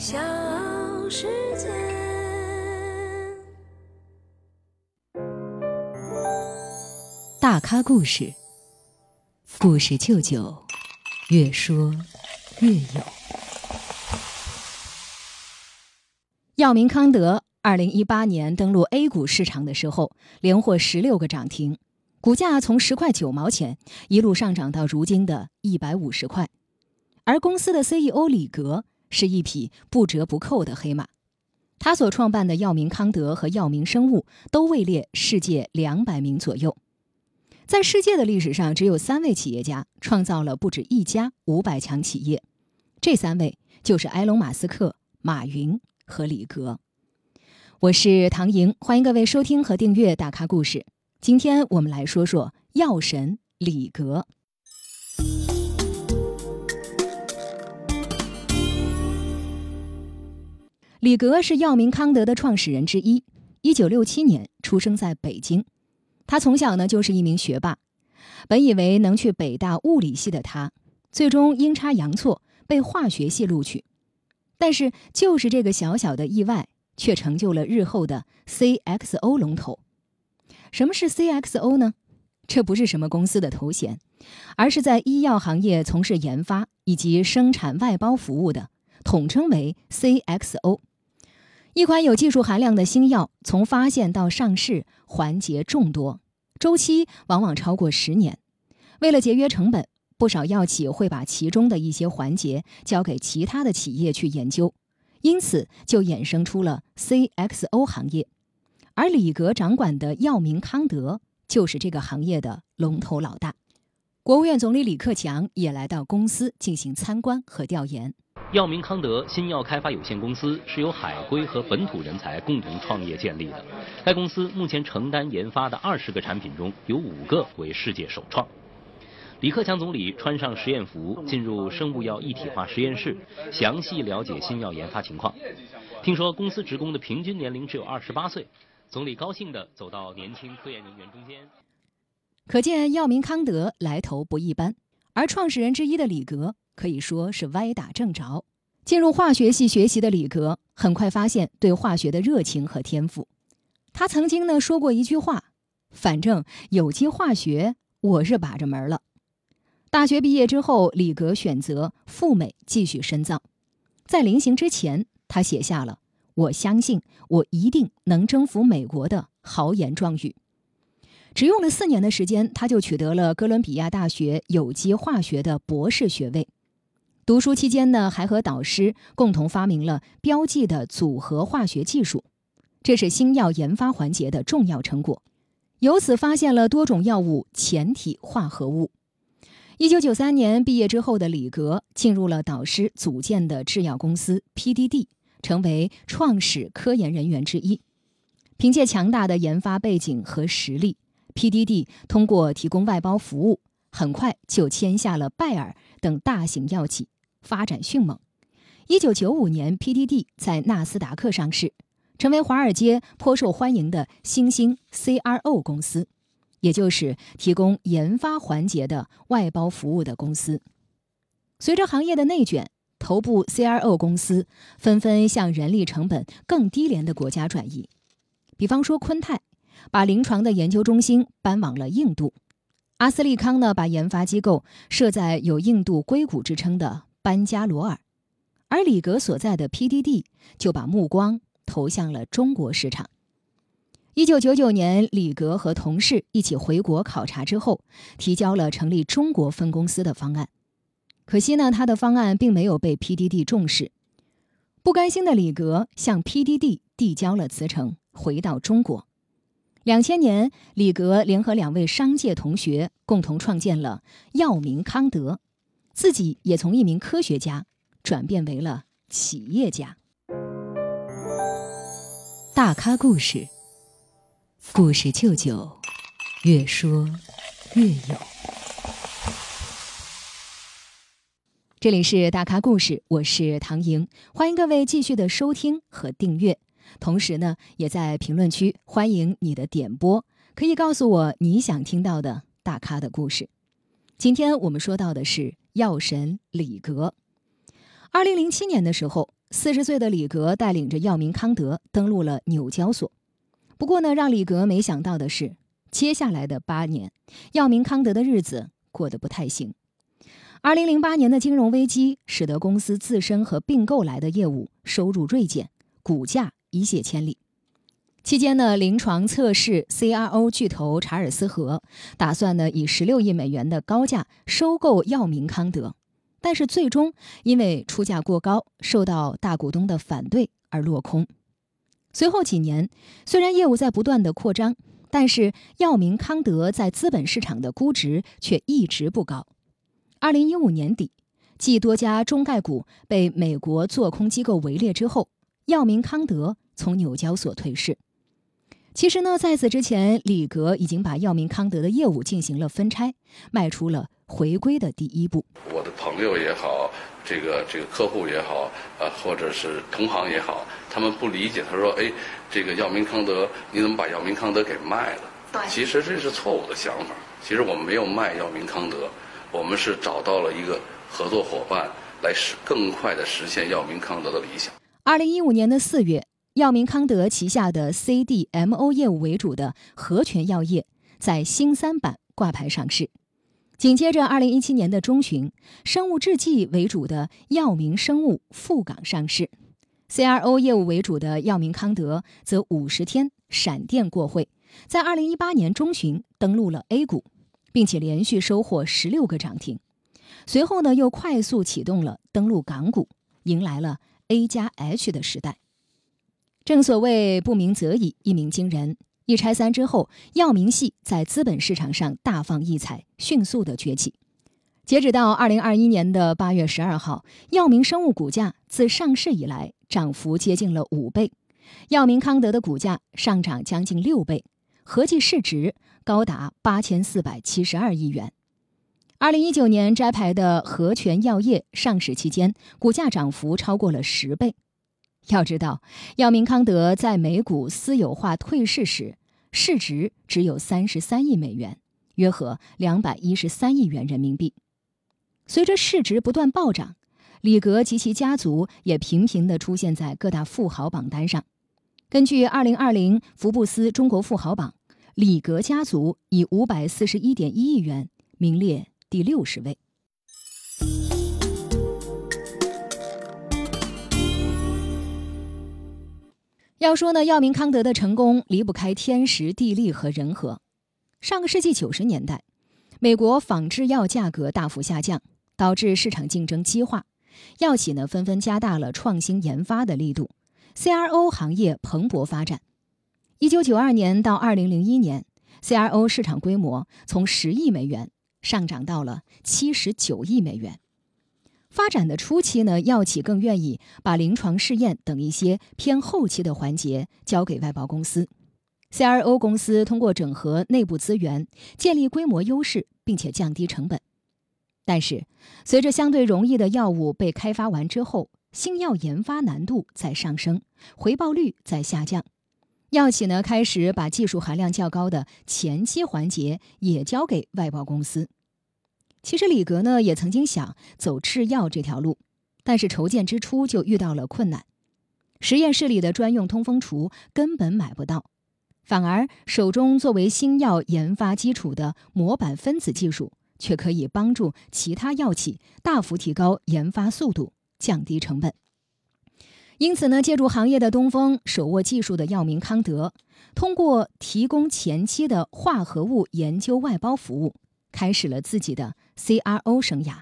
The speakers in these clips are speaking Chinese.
小世界。大咖故事，故事舅舅，越说越有。药明康德二零一八年登陆 A 股市场的时候，连获十六个涨停，股价从十块九毛钱一路上涨到如今的一百五十块。而公司的 CEO 李格是一匹不折不扣的黑马，他所创办的药明康德和药明生物都位列世界两百名左右。在世界的历史上，只有三位企业家创造了不止一家五百强企业，这三位就是埃隆·马斯克、马云和李格。我是唐莹，欢迎各位收听和订阅《大咖故事》。今天我们来说说药神李格。李格是药明康德的创始人之一，一九六七年出生在北京。他从小呢就是一名学霸，本以为能去北大物理系的他，最终阴差阳错被化学系录取。但是就是这个小小的意外，却成就了日后的 CXO 龙头。什么是 CXO 呢？这不是什么公司的头衔，而是在医药行业从事研发以及生产外包服务的，统称为 CXO。一款有技术含量的新药，从发现到上市环节众多，周期往往超过十年。为了节约成本，不少药企会把其中的一些环节交给其他的企业去研究，因此就衍生出了 CXO 行业。而李格掌管的药明康德就是这个行业的龙头老大。国务院总理李克强也来到公司进行参观和调研。药明康德新药开发有限公司是由海归和本土人才共同创业建立的。该公司目前承担研发的二十个产品中有五个为世界首创。李克强总理穿上实验服进入生物药一体化实验室，详细了解新药研发情况。听说公司职工的平均年龄只有二十八岁，总理高兴地走到年轻科研人员中间。可见药明康德来头不一般，而创始人之一的李格。可以说是歪打正着。进入化学系学习的李格，很快发现对化学的热情和天赋。他曾经呢说过一句话：“反正有机化学，我是把着门了。”大学毕业之后，李格选择赴美继续深造。在临行之前，他写下了“我相信我一定能征服美国”的豪言壮语。只用了四年的时间，他就取得了哥伦比亚大学有机化学的博士学位。读书期间呢，还和导师共同发明了标记的组合化学技术，这是新药研发环节的重要成果。由此发现了多种药物前体化合物。一九九三年毕业之后的李格进入了导师组建的制药公司 PDD，成为创始科研人员之一。凭借强大的研发背景和实力，PDD 通过提供外包服务，很快就签下了拜耳等大型药企。发展迅猛。一九九五年，PDD 在纳斯达克上市，成为华尔街颇受欢迎的新兴 CRO 公司，也就是提供研发环节的外包服务的公司。随着行业的内卷，头部 CRO 公司纷纷向人力成本更低廉的国家转移。比方说，昆泰把临床的研究中心搬往了印度；阿斯利康呢，把研发机构设在有印度硅谷之称的。班加罗尔，而李格所在的 PDD 就把目光投向了中国市场。一九九九年，李格和同事一起回国考察之后，提交了成立中国分公司的方案。可惜呢，他的方案并没有被 PDD 重视。不甘心的李格向 PDD 递交了辞呈，回到中国。两千年，李格联合两位商界同学，共同创建了药明康德。自己也从一名科学家转变为了企业家。大咖故事，故事舅舅，越说越有。这里是大咖故事，我是唐莹，欢迎各位继续的收听和订阅。同时呢，也在评论区欢迎你的点播，可以告诉我你想听到的大咖的故事。今天我们说到的是。药神李格，二零零七年的时候，四十岁的李格带领着药明康德登陆了纽交所。不过呢，让李格没想到的是，接下来的八年，药明康德的日子过得不太行。二零零八年的金融危机使得公司自身和并购来的业务收入锐减，股价一泻千里。期间呢，临床测试 CRO 巨头查尔斯和打算呢以十六亿美元的高价收购药明康德，但是最终因为出价过高，受到大股东的反对而落空。随后几年，虽然业务在不断的扩张，但是药明康德在资本市场的估值却一直不高。二零一五年底，继多家中概股被美国做空机构围猎之后，药明康德从纽交所退市。其实呢，在此之前，李格已经把药明康德的业务进行了分拆，迈出了回归的第一步。我的朋友也好，这个这个客户也好，呃，或者是同行也好，他们不理解。他说：“哎，这个药明康德，你怎么把药明康德给卖了？”对，其实这是错误的想法。其实我们没有卖药明康德，我们是找到了一个合作伙伴，来实更快的实现药明康德的理想。二零一五年的四月。药明康德旗下的 CDMO 业务为主的和泉药业在新三板挂牌上市。紧接着，二零一七年的中旬，生物制剂为主的药明生物赴港上市。CRO 业务为主的药明康德则五十天闪电过会，在二零一八年中旬登陆了 A 股，并且连续收获十六个涨停。随后呢，又快速启动了登陆港股，迎来了 A 加 H 的时代。正所谓不鸣则已，一鸣惊人。一拆三之后，药明系在资本市场上大放异彩，迅速的崛起。截止到二零二一年的八月十二号，药明生物股价自上市以来涨幅接近了五倍，药明康德的股价上涨将近六倍，合计市值高达八千四百七十二亿元。二零一九年摘牌的和泉药业上市期间，股价涨幅超过了十倍。要知道，药明康德在美股私有化退市时，市值只有三十三亿美元，约合两百一十三亿元人民币。随着市值不断暴涨，李格及其家族也频频地出现在各大富豪榜单上。根据二零二零福布斯中国富豪榜，李格家族以五百四十一点一亿元名列第六十位。要说呢，药明康德的成功离不开天时地利和人和。上个世纪九十年代，美国仿制药价格大幅下降，导致市场竞争激化，药企呢纷纷加大了创新研发的力度，CRO 行业蓬勃发展。一九九二年到二零零一年，CRO 市场规模从十亿美元上涨到了七十九亿美元。发展的初期呢，药企更愿意把临床试验等一些偏后期的环节交给外包公司。CRO 公司通过整合内部资源，建立规模优势，并且降低成本。但是，随着相对容易的药物被开发完之后，新药研发难度在上升，回报率在下降，药企呢开始把技术含量较高的前期环节也交给外包公司。其实李格呢也曾经想走制药这条路，但是筹建之初就遇到了困难。实验室里的专用通风橱根本买不到，反而手中作为新药研发基础的模板分子技术，却可以帮助其他药企大幅提高研发速度，降低成本。因此呢，借助行业的东风，手握技术的药明康德，通过提供前期的化合物研究外包服务，开始了自己的。CRO 生涯，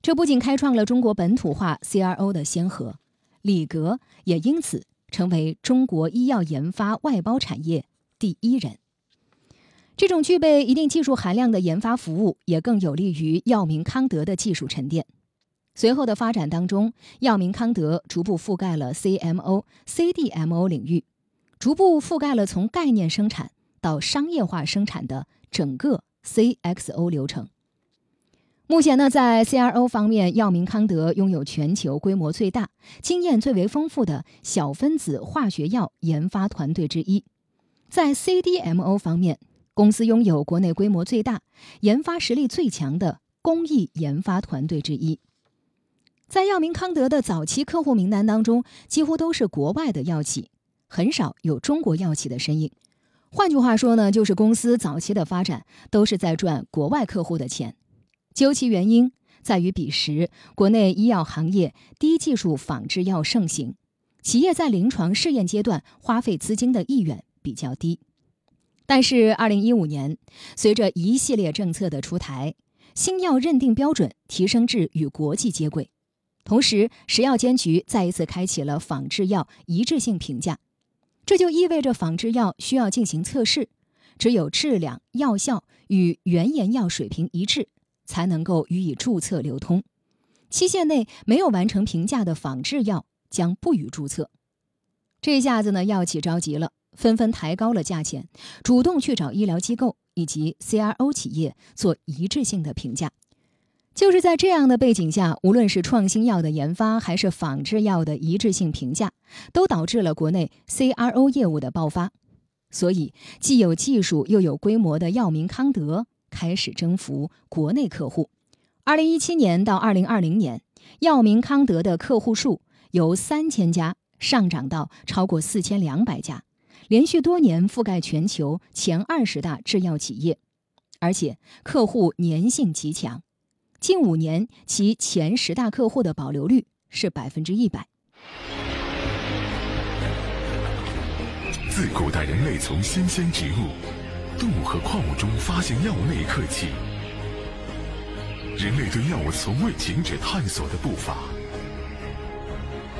这不仅开创了中国本土化 CRO 的先河，李格也因此成为中国医药研发外包产业第一人。这种具备一定技术含量的研发服务，也更有利于药明康德的技术沉淀。随后的发展当中，药明康德逐步覆盖了 CMO、CDMO 领域，逐步覆盖了从概念生产到商业化生产的整个 CXO 流程。目前呢，在 CRO 方面，药明康德拥有全球规模最大、经验最为丰富的小分子化学药研发团队之一；在 CDMO 方面，公司拥有国内规模最大、研发实力最强的工艺研发团队之一。在药明康德的早期客户名单当中，几乎都是国外的药企，很少有中国药企的身影。换句话说呢，就是公司早期的发展都是在赚国外客户的钱。究其原因，在于彼时国内医药行业低技术仿制药盛行，企业在临床试验阶段花费资金的意愿比较低。但是，二零一五年，随着一系列政策的出台，新药认定标准提升至与国际接轨。同时，食药监局再一次开启了仿制药一致性评价，这就意味着仿制药需要进行测试，只有质量、药效与原研药水平一致，才能够予以注册流通。期限内没有完成评价的仿制药将不予注册。这下子呢，药企着急了，纷纷抬高了价钱，主动去找医疗机构以及 CRO 企业做一致性的评价。就是在这样的背景下，无论是创新药的研发，还是仿制药的一致性评价，都导致了国内 CRO 业务的爆发。所以，既有技术又有规模的药明康德开始征服国内客户。二零一七年到二零二零年，药明康德的客户数由三千家上涨到超过四千两百家，连续多年覆盖全球前二十大制药企业，而且客户粘性极强。近五年，其前十大客户的保留率是百分之一百。自古代人类从新鲜植物、动物和矿物中发现药物那一刻起，人类对药物从未停止探索的步伐。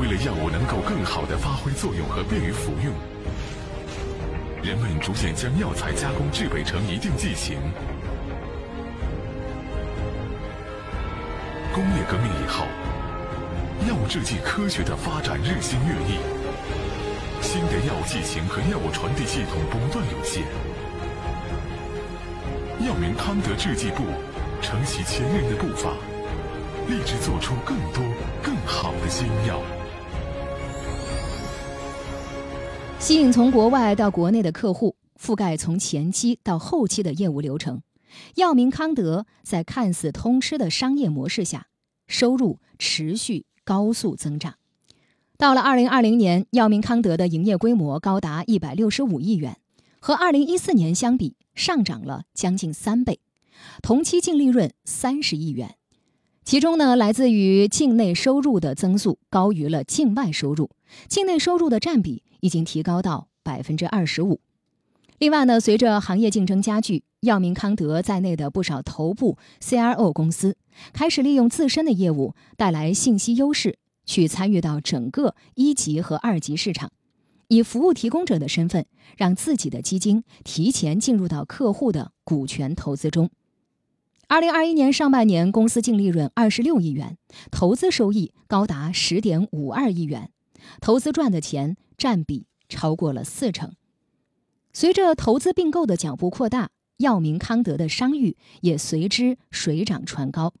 为了药物能够更好的发挥作用和便于服用，人们逐渐将药材加工制备成一定剂型。工业革命以后，药物制剂科学的发展日新月异，新的药物剂型和药物传递系统不断涌现。药明康德制剂部承袭前人的步伐，立志做出更多更好的新药。吸引从国外到国内的客户，覆盖从前期到后期的业务流程。药明康德在看似通吃的商业模式下，收入持续高速增长。到了二零二零年，药明康德的营业规模高达一百六十五亿元，和二零一四年相比上涨了将近三倍，同期净利润三十亿元。其中呢，来自于境内收入的增速高于了境外收入，境内收入的占比已经提高到百分之二十五。另外呢，随着行业竞争加剧，药明康德在内的不少头部 CRO 公司开始利用自身的业务带来信息优势，去参与到整个一级和二级市场，以服务提供者的身份，让自己的基金提前进入到客户的股权投资中。二零二一年上半年，公司净利润二十六亿元，投资收益高达十点五二亿元，投资赚的钱占比超过了四成。随着投资并购的脚步扩大，药明康德的商誉也随之水涨船高。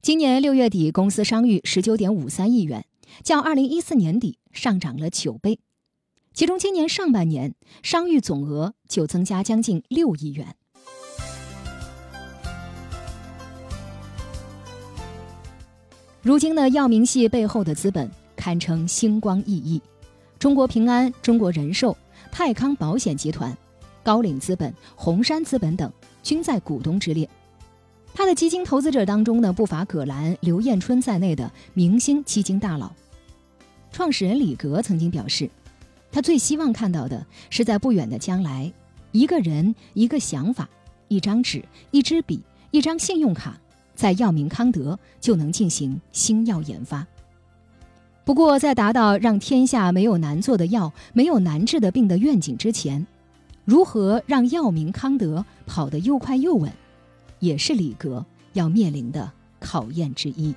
今年六月底，公司商誉十九点五三亿元，较二零一四年底上涨了九倍。其中，今年上半年商誉总额就增加将近六亿元。如今的药明系背后的资本堪称星光熠熠，中国平安、中国人寿。泰康保险集团、高瓴资本、红杉资本等均在股东之列。他的基金投资者当中呢，不乏葛兰、刘彦春在内的明星基金大佬。创始人李格曾经表示，他最希望看到的是在不远的将来，一个人、一个想法、一张纸、一支笔、一张信用卡，在药明康德就能进行新药研发。不过，在达到让天下没有难做的药、没有难治的病的愿景之前，如何让药明康德跑得又快又稳，也是李格要面临的考验之一。